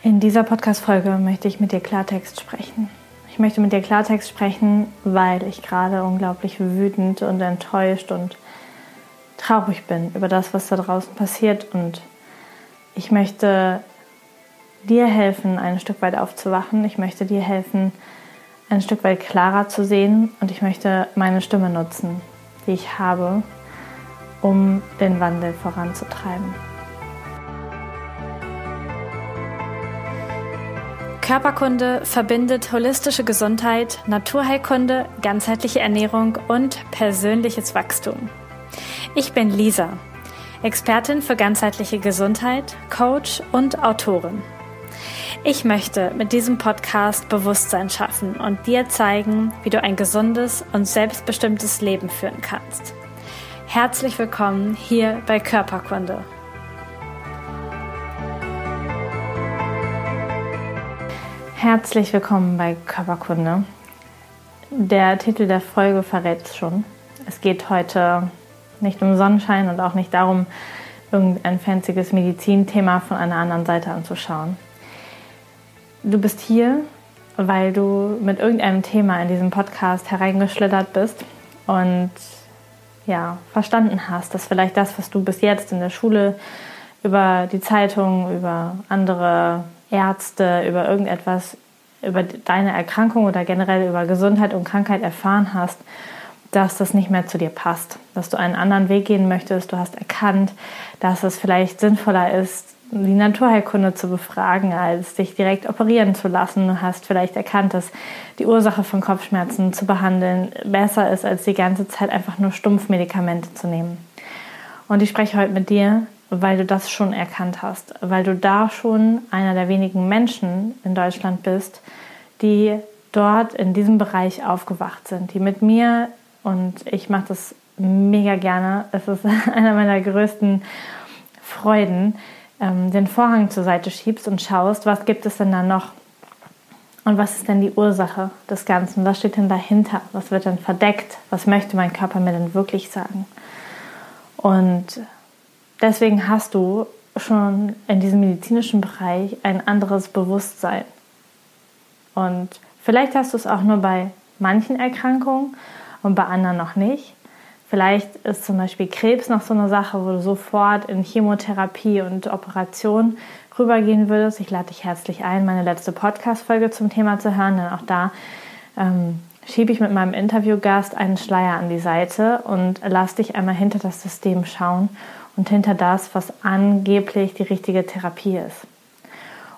In dieser Podcast-Folge möchte ich mit dir Klartext sprechen. Ich möchte mit dir Klartext sprechen, weil ich gerade unglaublich wütend und enttäuscht und traurig bin über das, was da draußen passiert. Und ich möchte dir helfen, ein Stück weit aufzuwachen. Ich möchte dir helfen, ein Stück weit klarer zu sehen. Und ich möchte meine Stimme nutzen, die ich habe, um den Wandel voranzutreiben. Körperkunde verbindet holistische Gesundheit, Naturheilkunde, ganzheitliche Ernährung und persönliches Wachstum. Ich bin Lisa, Expertin für ganzheitliche Gesundheit, Coach und Autorin. Ich möchte mit diesem Podcast Bewusstsein schaffen und dir zeigen, wie du ein gesundes und selbstbestimmtes Leben führen kannst. Herzlich willkommen hier bei Körperkunde. Herzlich willkommen bei Körperkunde. Der Titel der Folge verrät es schon. Es geht heute nicht um Sonnenschein und auch nicht darum, irgendein fancyes Medizinthema von einer anderen Seite anzuschauen. Du bist hier, weil du mit irgendeinem Thema in diesem Podcast hereingeschlittert bist und ja, verstanden hast, dass vielleicht das, was du bis jetzt in der Schule über die Zeitung, über andere Ärzte, über irgendetwas, über deine Erkrankung oder generell über Gesundheit und Krankheit erfahren hast, dass das nicht mehr zu dir passt, dass du einen anderen Weg gehen möchtest. Du hast erkannt, dass es vielleicht sinnvoller ist, die Naturheilkunde zu befragen, als dich direkt operieren zu lassen. Du hast vielleicht erkannt, dass die Ursache von Kopfschmerzen zu behandeln besser ist, als die ganze Zeit einfach nur Stumpfmedikamente zu nehmen. Und ich spreche heute mit dir, weil du das schon erkannt hast, weil du da schon einer der wenigen Menschen in Deutschland bist, die dort in diesem Bereich aufgewacht sind, die mit mir und ich mache das mega gerne. Es ist einer meiner größten Freuden, ähm, den Vorhang zur Seite schiebst und schaust, was gibt es denn da noch und was ist denn die Ursache des Ganzen? Was steht denn dahinter? Was wird denn verdeckt? Was möchte mein Körper mir denn wirklich sagen? Und deswegen hast du schon in diesem medizinischen Bereich ein anderes Bewusstsein. Und vielleicht hast du es auch nur bei manchen Erkrankungen und bei anderen noch nicht. Vielleicht ist zum Beispiel Krebs noch so eine Sache, wo du sofort in Chemotherapie und Operation rübergehen würdest. Ich lade dich herzlich ein, meine letzte Podcast-Folge zum Thema zu hören, denn auch da ähm, schiebe ich mit meinem Interviewgast einen Schleier an die Seite und lass dich einmal hinter das System schauen und hinter das, was angeblich die richtige Therapie ist.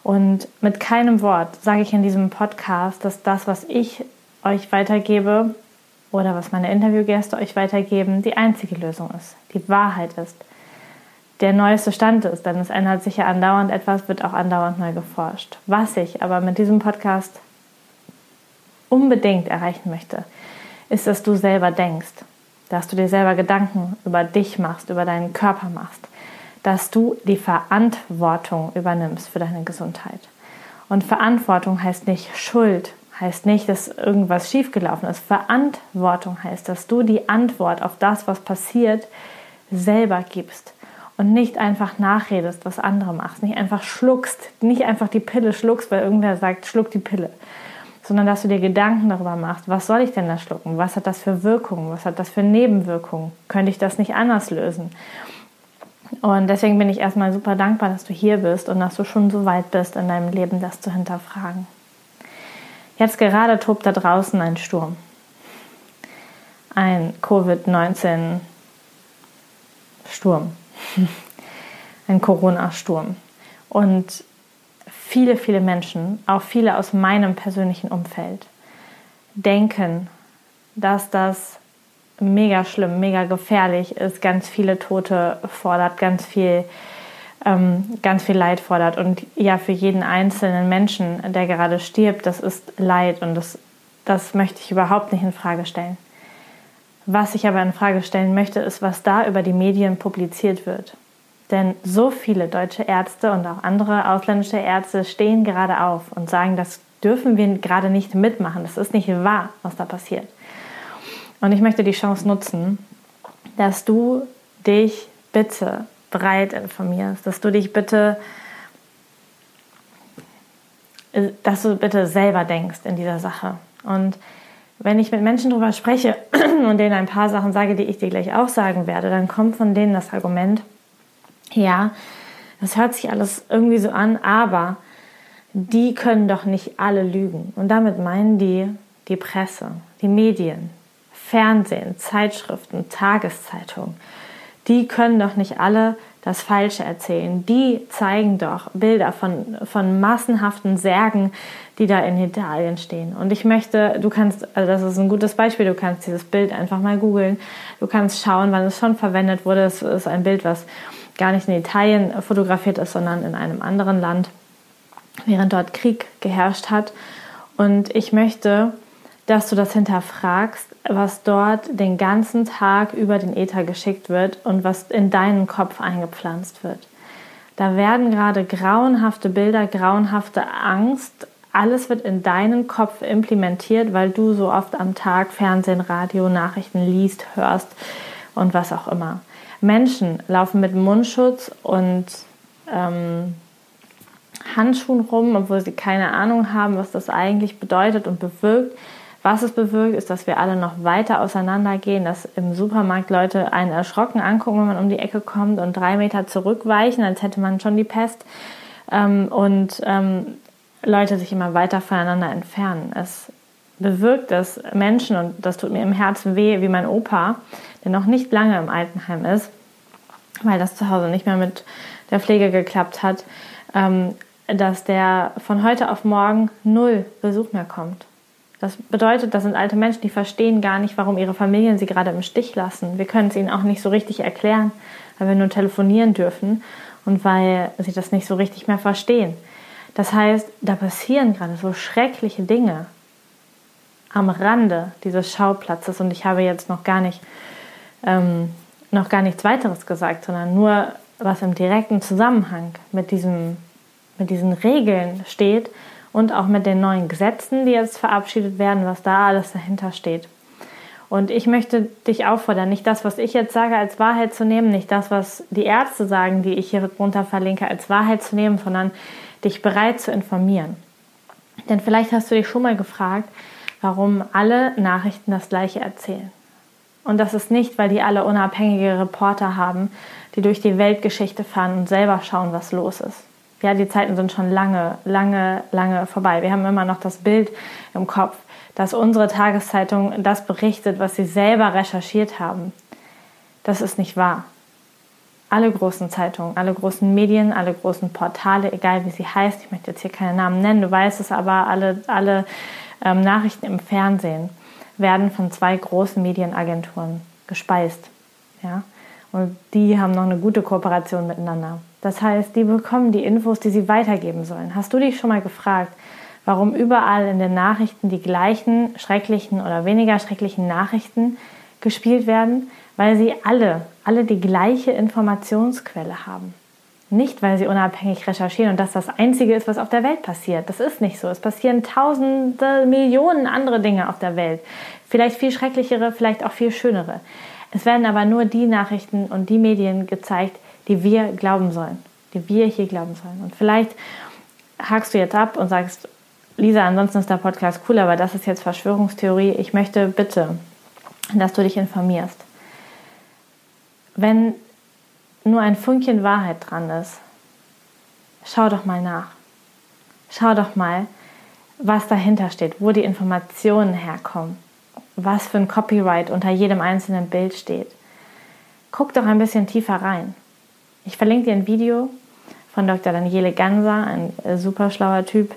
Und mit keinem Wort sage ich in diesem Podcast, dass das, was ich euch weitergebe oder was meine Interviewgäste euch weitergeben, die einzige Lösung ist, die Wahrheit ist, der neueste Stand ist, denn es ändert sich ja andauernd etwas, wird auch andauernd neu geforscht. Was ich aber mit diesem Podcast unbedingt erreichen möchte, ist, dass du selber denkst, dass du dir selber Gedanken über dich machst, über deinen Körper machst, dass du die Verantwortung übernimmst für deine Gesundheit. Und Verantwortung heißt nicht Schuld, heißt nicht, dass irgendwas schiefgelaufen ist. Verantwortung heißt, dass du die Antwort auf das, was passiert, selber gibst und nicht einfach nachredest, was andere machst, nicht einfach schluckst, nicht einfach die Pille schluckst, weil irgendwer sagt, schluck die Pille, sondern dass du dir Gedanken darüber machst, was soll ich denn da schlucken? Was hat das für Wirkungen? Was hat das für Nebenwirkungen? Könnte ich das nicht anders lösen? Und deswegen bin ich erstmal super dankbar, dass du hier bist und dass du schon so weit bist in deinem Leben, das zu hinterfragen. Jetzt gerade tobt da draußen ein Sturm. Ein Covid-19-Sturm. Ein Corona-Sturm. Und viele, viele Menschen, auch viele aus meinem persönlichen Umfeld, denken, dass das mega schlimm, mega gefährlich ist, ganz viele Tote fordert, ganz viel, ähm, ganz viel Leid fordert. Und ja, für jeden einzelnen Menschen, der gerade stirbt, das ist Leid und das, das möchte ich überhaupt nicht in Frage stellen. Was ich aber in Frage stellen möchte, ist, was da über die Medien publiziert wird. Denn so viele deutsche Ärzte und auch andere ausländische Ärzte stehen gerade auf und sagen, das dürfen wir gerade nicht mitmachen. Das ist nicht wahr, was da passiert. Und ich möchte die Chance nutzen, dass du dich bitte breit informierst, dass du dich bitte dass du bitte selber denkst in dieser Sache. Und wenn ich mit Menschen darüber spreche und denen ein paar Sachen sage, die ich dir gleich auch sagen werde, dann kommt von denen das Argument, ja, das hört sich alles irgendwie so an, aber die können doch nicht alle lügen. Und damit meinen die die Presse, die Medien, Fernsehen, Zeitschriften, Tageszeitungen. Die können doch nicht alle das Falsche erzählen. Die zeigen doch Bilder von, von massenhaften Särgen, die da in Italien stehen. Und ich möchte, du kannst, also das ist ein gutes Beispiel, du kannst dieses Bild einfach mal googeln. Du kannst schauen, wann es schon verwendet wurde. Es ist ein Bild, was gar nicht in Italien fotografiert ist, sondern in einem anderen Land, während dort Krieg geherrscht hat. Und ich möchte, dass du das hinterfragst, was dort den ganzen Tag über den Äther geschickt wird und was in deinen Kopf eingepflanzt wird. Da werden gerade grauenhafte Bilder, grauenhafte Angst, alles wird in deinen Kopf implementiert, weil du so oft am Tag Fernsehen, Radio, Nachrichten liest, hörst und was auch immer. Menschen laufen mit Mundschutz und ähm, Handschuhen rum, obwohl sie keine Ahnung haben, was das eigentlich bedeutet und bewirkt. Was es bewirkt, ist, dass wir alle noch weiter auseinandergehen, dass im Supermarkt Leute einen erschrocken angucken, wenn man um die Ecke kommt und drei Meter zurückweichen, als hätte man schon die Pest. Ähm, und ähm, Leute sich immer weiter voneinander entfernen. Es bewirkt, dass Menschen, und das tut mir im Herzen weh, wie mein Opa, der noch nicht lange im Altenheim ist, weil das zu Hause nicht mehr mit der Pflege geklappt hat, ähm, dass der von heute auf morgen null Besuch mehr kommt. Das bedeutet, das sind alte Menschen, die verstehen gar nicht, warum ihre Familien sie gerade im Stich lassen. Wir können es ihnen auch nicht so richtig erklären, weil wir nur telefonieren dürfen und weil sie das nicht so richtig mehr verstehen. Das heißt, da passieren gerade so schreckliche Dinge am Rande dieses Schauplatzes und ich habe jetzt noch gar nicht ähm, noch gar nichts weiteres gesagt, sondern nur was im direkten Zusammenhang mit diesem mit diesen Regeln steht und auch mit den neuen Gesetzen, die jetzt verabschiedet werden, was da alles dahinter steht. Und ich möchte dich auffordern, nicht das, was ich jetzt sage, als Wahrheit zu nehmen, nicht das, was die Ärzte sagen, die ich hier drunter verlinke, als Wahrheit zu nehmen, sondern dich bereit zu informieren. Denn vielleicht hast du dich schon mal gefragt, warum alle Nachrichten das gleiche erzählen. Und das ist nicht, weil die alle unabhängige Reporter haben, die durch die Weltgeschichte fahren und selber schauen, was los ist. Ja, die Zeiten sind schon lange, lange, lange vorbei. Wir haben immer noch das Bild im Kopf, dass unsere Tageszeitung das berichtet, was sie selber recherchiert haben. Das ist nicht wahr. Alle großen Zeitungen, alle großen Medien, alle großen Portale, egal wie sie heißt, ich möchte jetzt hier keine Namen nennen, du weißt es aber, alle, alle ähm, Nachrichten im Fernsehen werden von zwei großen Medienagenturen gespeist. Ja? Und die haben noch eine gute Kooperation miteinander. Das heißt, die bekommen die Infos, die sie weitergeben sollen. Hast du dich schon mal gefragt, warum überall in den Nachrichten die gleichen schrecklichen oder weniger schrecklichen Nachrichten gespielt werden? Weil sie alle, alle die gleiche Informationsquelle haben. Nicht, weil sie unabhängig recherchieren und das das Einzige ist, was auf der Welt passiert. Das ist nicht so. Es passieren tausende, Millionen andere Dinge auf der Welt. Vielleicht viel schrecklichere, vielleicht auch viel schönere. Es werden aber nur die Nachrichten und die Medien gezeigt, die wir glauben sollen, die wir hier glauben sollen. Und vielleicht hakst du jetzt ab und sagst, Lisa, ansonsten ist der Podcast cool, aber das ist jetzt Verschwörungstheorie. Ich möchte bitte, dass du dich informierst. Wenn nur ein Fünkchen Wahrheit dran ist, schau doch mal nach. Schau doch mal, was dahinter steht, wo die Informationen herkommen, was für ein Copyright unter jedem einzelnen Bild steht. Guck doch ein bisschen tiefer rein. Ich verlinke dir ein Video von Dr. Daniele Ganser, ein äh, super schlauer Typ,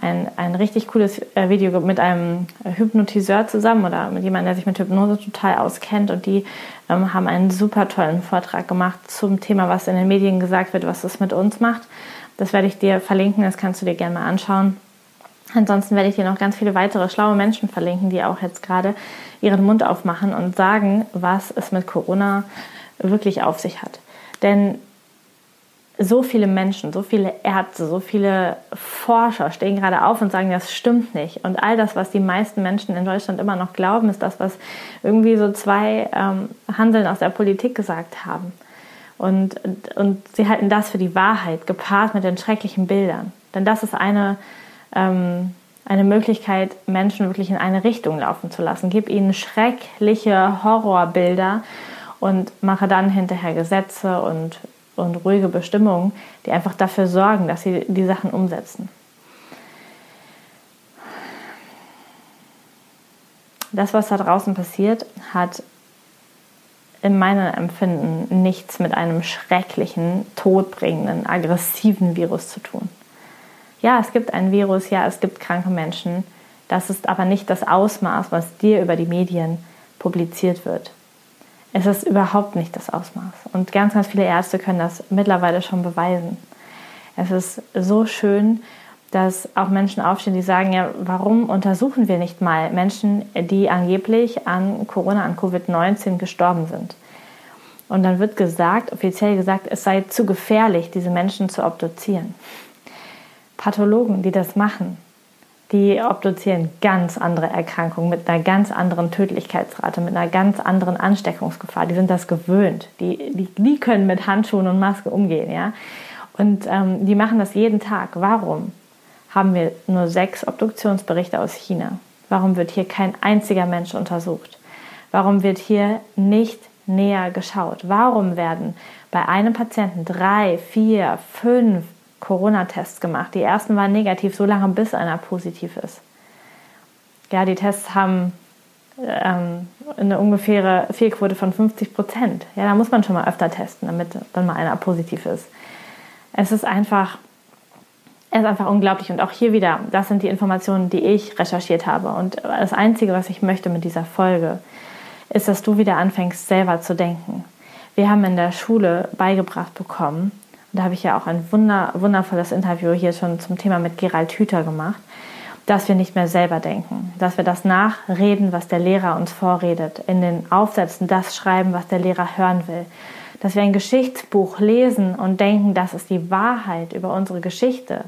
ein, ein richtig cooles äh, Video mit einem Hypnotiseur zusammen oder mit jemandem, der sich mit Hypnose total auskennt. Und die ähm, haben einen super tollen Vortrag gemacht zum Thema, was in den Medien gesagt wird, was es mit uns macht. Das werde ich dir verlinken, das kannst du dir gerne mal anschauen. Ansonsten werde ich dir noch ganz viele weitere schlaue Menschen verlinken, die auch jetzt gerade ihren Mund aufmachen und sagen, was es mit Corona wirklich auf sich hat. Denn so viele Menschen, so viele Ärzte, so viele Forscher stehen gerade auf und sagen, das stimmt nicht. Und all das, was die meisten Menschen in Deutschland immer noch glauben, ist das, was irgendwie so zwei ähm, Handeln aus der Politik gesagt haben. Und, und sie halten das für die Wahrheit, gepaart mit den schrecklichen Bildern. Denn das ist eine ähm, eine Möglichkeit, Menschen wirklich in eine Richtung laufen zu lassen. Gib ihnen schreckliche Horrorbilder und mache dann hinterher Gesetze und, und ruhige Bestimmungen, die einfach dafür sorgen, dass sie die Sachen umsetzen. Das, was da draußen passiert, hat in meinem Empfinden nichts mit einem schrecklichen, todbringenden, aggressiven Virus zu tun. Ja, es gibt ein Virus, ja, es gibt kranke Menschen. Das ist aber nicht das Ausmaß, was dir über die Medien publiziert wird. Es ist überhaupt nicht das Ausmaß. Und ganz, ganz viele Ärzte können das mittlerweile schon beweisen. Es ist so schön, dass auch Menschen aufstehen, die sagen, ja, warum untersuchen wir nicht mal Menschen, die angeblich an Corona, an Covid-19 gestorben sind? Und dann wird gesagt, offiziell gesagt, es sei zu gefährlich, diese Menschen zu obduzieren. Pathologen, die das machen, die obduzieren ganz andere Erkrankungen mit einer ganz anderen Tödlichkeitsrate, mit einer ganz anderen Ansteckungsgefahr. Die sind das gewöhnt. Die, die, die können mit Handschuhen und Maske umgehen. Ja? Und ähm, die machen das jeden Tag. Warum haben wir nur sechs Obduktionsberichte aus China? Warum wird hier kein einziger Mensch untersucht? Warum wird hier nicht näher geschaut? Warum werden bei einem Patienten drei, vier, fünf Corona-Tests gemacht. Die ersten waren negativ, so lange bis einer positiv ist. Ja, die Tests haben ähm, eine ungefähre Fehlquote von 50 Prozent. Ja, da muss man schon mal öfter testen, damit dann mal einer positiv ist. Es ist einfach, es ist einfach unglaublich. Und auch hier wieder, das sind die Informationen, die ich recherchiert habe. Und das Einzige, was ich möchte mit dieser Folge, ist, dass du wieder anfängst, selber zu denken. Wir haben in der Schule beigebracht bekommen, da habe ich ja auch ein wunder, wundervolles Interview hier schon zum Thema mit Gerald Hüther gemacht, dass wir nicht mehr selber denken, dass wir das nachreden, was der Lehrer uns vorredet, in den Aufsätzen das schreiben, was der Lehrer hören will, dass wir ein Geschichtsbuch lesen und denken, das ist die Wahrheit über unsere Geschichte.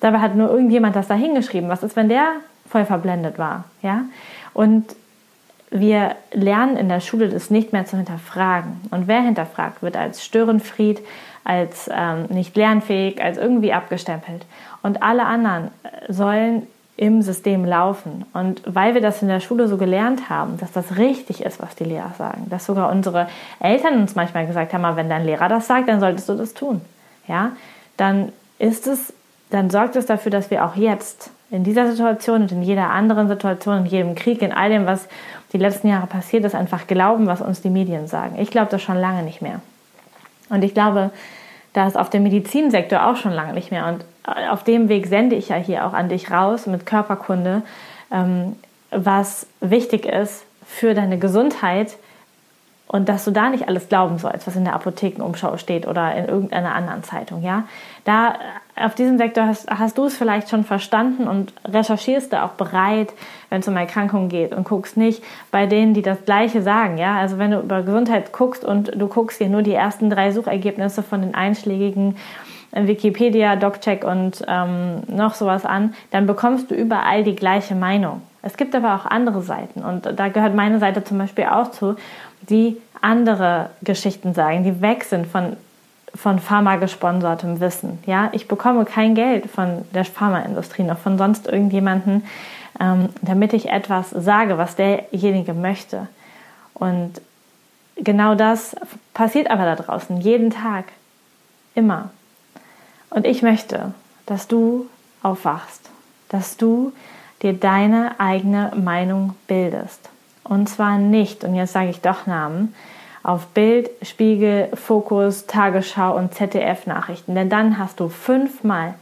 Dabei hat nur irgendjemand das da hingeschrieben. Was ist, wenn der voll verblendet war? Ja? Und wir lernen in der Schule das nicht mehr zu hinterfragen. Und wer hinterfragt, wird als Störenfried, als ähm, nicht lernfähig, als irgendwie abgestempelt. Und alle anderen äh, sollen im System laufen. Und weil wir das in der Schule so gelernt haben, dass das richtig ist, was die Lehrer sagen, dass sogar unsere Eltern uns manchmal gesagt haben, wenn dein Lehrer das sagt, dann solltest du das tun. Ja, dann ist es, dann sorgt es dafür, dass wir auch jetzt in dieser Situation und in jeder anderen Situation, in jedem Krieg, in all dem, was die letzten Jahre passiert ist, einfach glauben, was uns die Medien sagen. Ich glaube das schon lange nicht mehr. Und ich glaube, das auf dem Medizinsektor auch schon lange nicht mehr. Und äh, auf dem Weg sende ich ja hier auch an dich raus mit Körperkunde, ähm, was wichtig ist für deine Gesundheit und dass du da nicht alles glauben sollst, was in der Apothekenumschau steht oder in irgendeiner anderen Zeitung. Ja, da auf diesem Sektor hast, hast du es vielleicht schon verstanden und recherchierst da auch bereit, wenn es um Erkrankungen geht und guckst nicht bei denen, die das Gleiche sagen. Ja, also wenn du über Gesundheit guckst und du guckst dir nur die ersten drei Suchergebnisse von den einschlägigen äh, Wikipedia, DocCheck und ähm, noch sowas an, dann bekommst du überall die gleiche Meinung. Es gibt aber auch andere Seiten und da gehört meine Seite zum Beispiel auch zu, die andere Geschichten sagen, die weg sind von von Pharma gesponsertem Wissen. Ja, ich bekomme kein Geld von der Pharmaindustrie noch von sonst irgendjemanden, ähm, damit ich etwas sage, was derjenige möchte. Und genau das passiert aber da draußen jeden Tag, immer. Und ich möchte, dass du aufwachst, dass du dir deine eigene Meinung bildest. Und zwar nicht, und jetzt sage ich doch Namen, auf Bild, Spiegel, Fokus, Tagesschau und ZDF-Nachrichten. Denn dann hast du fünfmal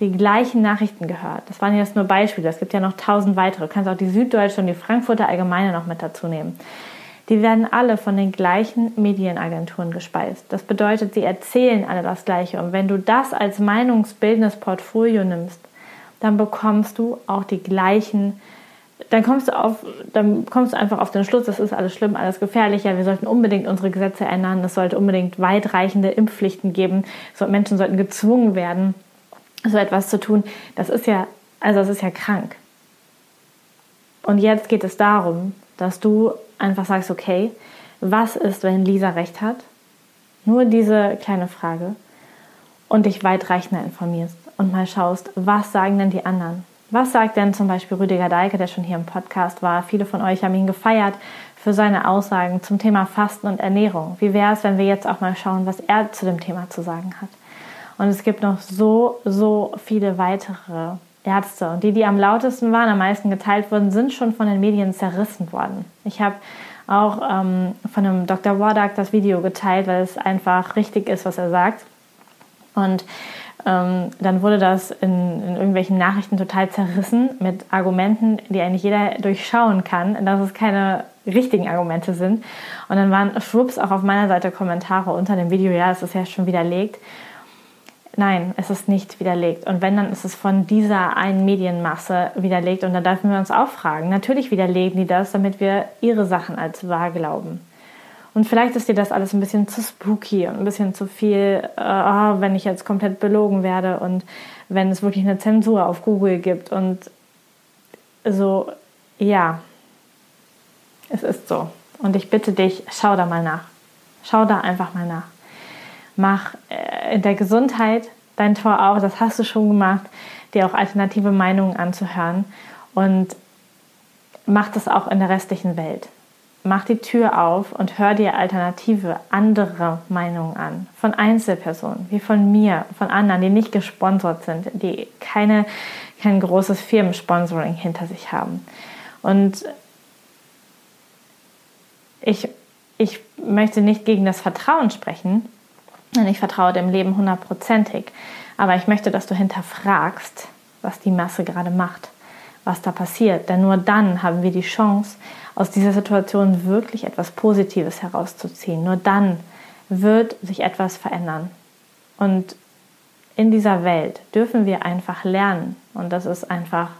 die gleichen Nachrichten gehört. Das waren jetzt nur Beispiele. Es gibt ja noch tausend weitere. Du kannst auch die Süddeutsche und die Frankfurter Allgemeine noch mit dazu nehmen. Die werden alle von den gleichen Medienagenturen gespeist. Das bedeutet, sie erzählen alle das Gleiche. Und wenn du das als meinungsbildendes Portfolio nimmst, dann bekommst du auch die gleichen dann kommst du auf, dann kommst du einfach auf den Schluss, das ist alles schlimm, alles gefährlich. Ja, wir sollten unbedingt unsere Gesetze ändern. Es sollte unbedingt weitreichende Impfpflichten geben. Menschen sollten gezwungen werden, so etwas zu tun. Das ist ja, also das ist ja krank. Und jetzt geht es darum, dass du einfach sagst, okay, was ist, wenn Lisa recht hat? Nur diese kleine Frage. und dich weitreichender informierst und mal schaust, was sagen denn die anderen? Was sagt denn zum Beispiel Rüdiger Deike, der schon hier im Podcast war? Viele von euch haben ihn gefeiert für seine Aussagen zum Thema Fasten und Ernährung. Wie wäre es, wenn wir jetzt auch mal schauen, was er zu dem Thema zu sagen hat? Und es gibt noch so, so viele weitere Ärzte. Und die, die am lautesten waren, am meisten geteilt wurden, sind schon von den Medien zerrissen worden. Ich habe auch ähm, von einem Dr. Wardak das Video geteilt, weil es einfach richtig ist, was er sagt. Und ähm, dann wurde das in, in, irgendwelchen Nachrichten total zerrissen mit Argumenten, die eigentlich jeder durchschauen kann, dass es keine richtigen Argumente sind. Und dann waren schwupps auch auf meiner Seite Kommentare unter dem Video, ja, es ist ja schon widerlegt. Nein, es ist nicht widerlegt. Und wenn, dann ist es von dieser einen Medienmasse widerlegt. Und da dürfen wir uns auch fragen. Natürlich widerlegen die das, damit wir ihre Sachen als wahr glauben. Und vielleicht ist dir das alles ein bisschen zu spooky und ein bisschen zu viel, äh, oh, wenn ich jetzt komplett belogen werde und wenn es wirklich eine Zensur auf Google gibt. Und so, ja, es ist so. Und ich bitte dich, schau da mal nach. Schau da einfach mal nach mach äh, in der Gesundheit dein Tor auf, das hast du schon gemacht, dir auch alternative Meinungen anzuhören und mach das auch in der restlichen Welt. Mach die Tür auf und hör dir alternative, andere Meinungen an. Von Einzelpersonen, wie von mir, von anderen, die nicht gesponsert sind, die keine, kein großes Firmensponsoring hinter sich haben. Und ich, ich möchte nicht gegen das Vertrauen sprechen, und ich vertraue dem Leben hundertprozentig. Aber ich möchte, dass du hinterfragst, was die Masse gerade macht, was da passiert. Denn nur dann haben wir die Chance, aus dieser Situation wirklich etwas Positives herauszuziehen. Nur dann wird sich etwas verändern. Und in dieser Welt dürfen wir einfach lernen. Und das ist einfach,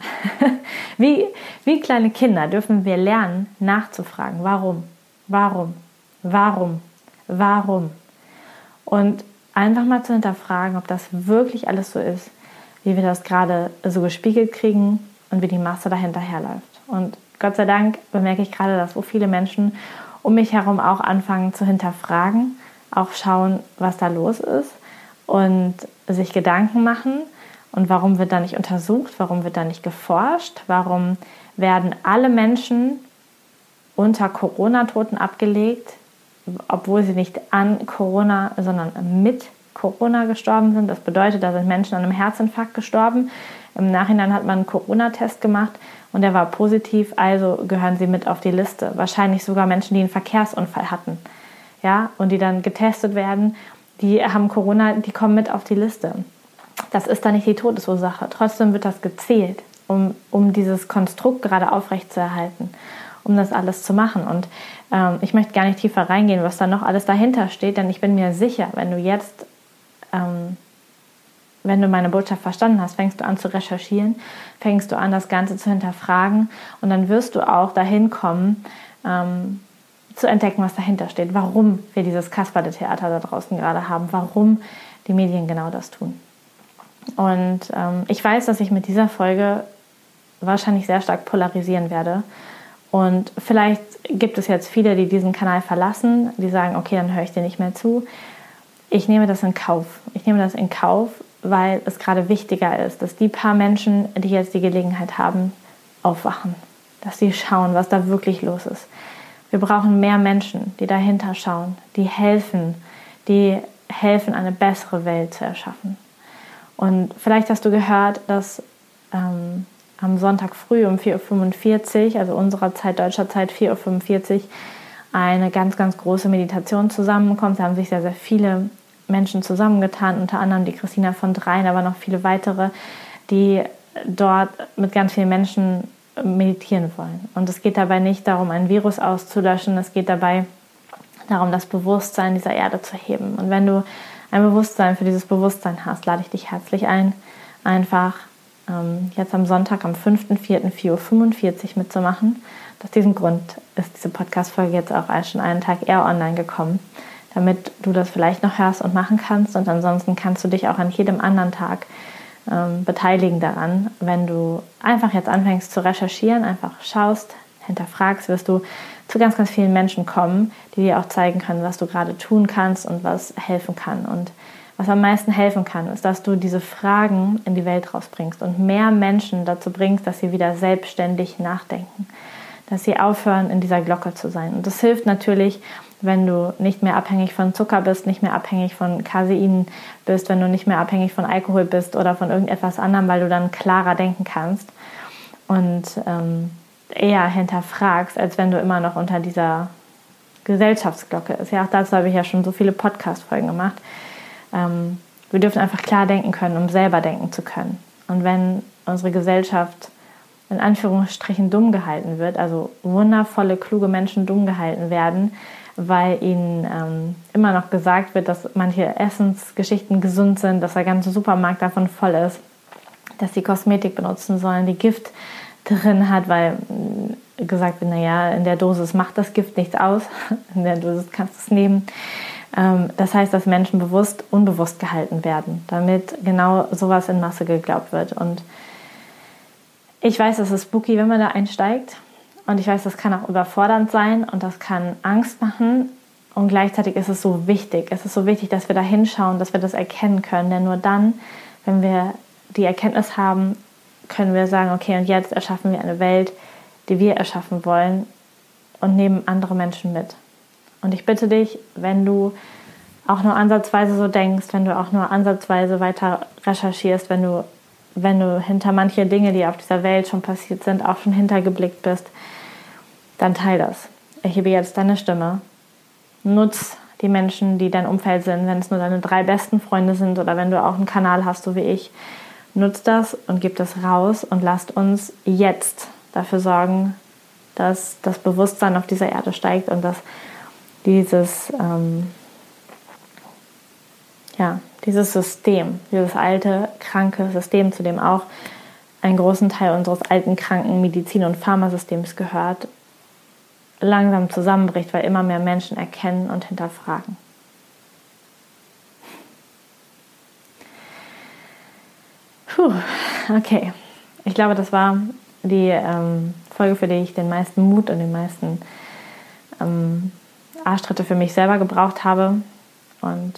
wie, wie kleine Kinder dürfen wir lernen, nachzufragen. Warum? Warum? Warum? Warum? und einfach mal zu hinterfragen, ob das wirklich alles so ist, wie wir das gerade so gespiegelt kriegen und wie die Masse dahinter herläuft. Und Gott sei Dank bemerke ich gerade, dass so viele Menschen um mich herum auch anfangen zu hinterfragen, auch schauen, was da los ist und sich Gedanken machen. Und warum wird da nicht untersucht? Warum wird da nicht geforscht? Warum werden alle Menschen unter Corona-Toten abgelegt, obwohl sie nicht an Corona, sondern mit Corona gestorben sind. Das bedeutet, da sind Menschen an einem Herzinfarkt gestorben. Im Nachhinein hat man einen Corona-Test gemacht und der war positiv, also gehören sie mit auf die Liste. Wahrscheinlich sogar Menschen, die einen Verkehrsunfall hatten. Ja, und die dann getestet werden, die haben Corona, die kommen mit auf die Liste. Das ist dann nicht die Todesursache. Trotzdem wird das gezählt, um, um dieses Konstrukt gerade aufrechtzuerhalten um das alles zu machen. Und ähm, ich möchte gar nicht tiefer reingehen, was da noch alles dahinter steht, denn ich bin mir sicher, wenn du jetzt, ähm, wenn du meine Botschaft verstanden hast, fängst du an zu recherchieren, fängst du an, das Ganze zu hinterfragen und dann wirst du auch dahin kommen, ähm, zu entdecken, was dahinter steht, warum wir dieses Kasperle-Theater da draußen gerade haben, warum die Medien genau das tun. Und ähm, ich weiß, dass ich mit dieser Folge wahrscheinlich sehr stark polarisieren werde. Und vielleicht gibt es jetzt viele, die diesen Kanal verlassen, die sagen, okay, dann höre ich dir nicht mehr zu. Ich nehme das in Kauf. Ich nehme das in Kauf, weil es gerade wichtiger ist, dass die paar Menschen, die jetzt die Gelegenheit haben, aufwachen, dass sie schauen, was da wirklich los ist. Wir brauchen mehr Menschen, die dahinter schauen, die helfen, die helfen, eine bessere Welt zu erschaffen. Und vielleicht hast du gehört, dass ähm, am Sonntag früh um 4.45 Uhr, also unserer Zeit, deutscher Zeit 4.45 Uhr, eine ganz, ganz große Meditation zusammenkommt. Da haben sich sehr, sehr viele Menschen zusammengetan, unter anderem die Christina von Dreien, aber noch viele weitere, die dort mit ganz vielen Menschen meditieren wollen. Und es geht dabei nicht darum, ein Virus auszulöschen, es geht dabei darum, das Bewusstsein dieser Erde zu heben. Und wenn du ein Bewusstsein für dieses Bewusstsein hast, lade ich dich herzlich ein, einfach ähm, jetzt am Sonntag, am 5.4.4.45 Uhr mitzumachen. Aus diesem Grund ist diese Podcast-Folge jetzt auch schon einen Tag eher online gekommen, damit du das vielleicht noch hörst und machen kannst. Und ansonsten kannst du dich auch an jedem anderen Tag ähm, beteiligen daran. Wenn du einfach jetzt anfängst zu recherchieren, einfach schaust, hinterfragst, wirst du zu ganz, ganz vielen Menschen kommen, die dir auch zeigen können, was du gerade tun kannst und was helfen kann. Und was am meisten helfen kann, ist, dass du diese Fragen in die Welt rausbringst und mehr Menschen dazu bringst, dass sie wieder selbstständig nachdenken, dass sie aufhören, in dieser Glocke zu sein. Und das hilft natürlich, wenn du nicht mehr abhängig von Zucker bist, nicht mehr abhängig von Casein bist, wenn du nicht mehr abhängig von Alkohol bist oder von irgendetwas anderem, weil du dann klarer denken kannst und ähm, eher hinterfragst, als wenn du immer noch unter dieser Gesellschaftsglocke ist. Ja, auch dazu habe ich ja schon so viele Podcast-Folgen gemacht. Ähm, wir dürfen einfach klar denken können, um selber denken zu können. Und wenn unsere Gesellschaft in Anführungsstrichen dumm gehalten wird, also wundervolle, kluge Menschen dumm gehalten werden, weil ihnen ähm, immer noch gesagt wird, dass manche Essensgeschichten gesund sind, dass der ganze Supermarkt davon voll ist, dass sie Kosmetik benutzen sollen, die Gift drin hat, weil mm, gesagt wird, naja, in der Dosis macht das Gift nichts aus, in der Dosis kannst du es nehmen. Ähm, das heißt, dass Menschen bewusst unbewusst gehalten werden, damit genau sowas in Masse geglaubt wird. Und ich weiß, es ist spooky, wenn man da einsteigt. Und ich weiß, das kann auch überfordernd sein und das kann Angst machen. Und gleichzeitig ist es so wichtig. Es ist so wichtig, dass wir da hinschauen, dass wir das erkennen können. Denn nur dann, wenn wir die Erkenntnis haben, können wir sagen, okay, und jetzt erschaffen wir eine Welt, die wir erschaffen wollen und nehmen andere Menschen mit. Und ich bitte dich, wenn du auch nur ansatzweise so denkst, wenn du auch nur ansatzweise weiter recherchierst, wenn du, wenn du hinter manche Dinge, die auf dieser Welt schon passiert sind, auch schon hintergeblickt bist, dann teil das. Erhebe jetzt deine Stimme. Nutz die Menschen, die dein Umfeld sind, wenn es nur deine drei besten Freunde sind oder wenn du auch einen Kanal hast, so wie ich. Nutz das und gib das raus und lasst uns jetzt dafür sorgen, dass das Bewusstsein auf dieser Erde steigt und dass dieses, ähm, ja, dieses System, dieses alte, kranke System, zu dem auch einen großen Teil unseres alten, kranken Medizin- und Pharmasystems gehört, langsam zusammenbricht, weil immer mehr Menschen erkennen und hinterfragen. Puh, okay. Ich glaube, das war die ähm, Folge, für die ich den meisten Mut und den meisten ähm, Arschtritte für mich selber gebraucht habe. Und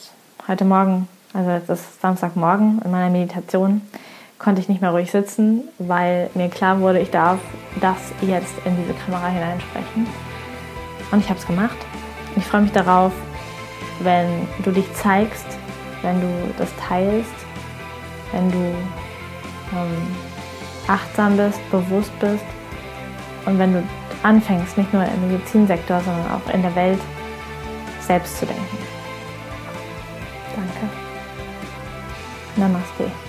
heute Morgen, also ist Samstagmorgen in meiner Meditation, konnte ich nicht mehr ruhig sitzen, weil mir klar wurde, ich darf das jetzt in diese Kamera hineinsprechen. Und ich habe es gemacht. Ich freue mich darauf, wenn du dich zeigst, wenn du das teilst, wenn du ähm, achtsam bist, bewusst bist und wenn du anfängst, nicht nur im Medizinsektor, sondern auch in der Welt selbst zu denken. नमस्ते।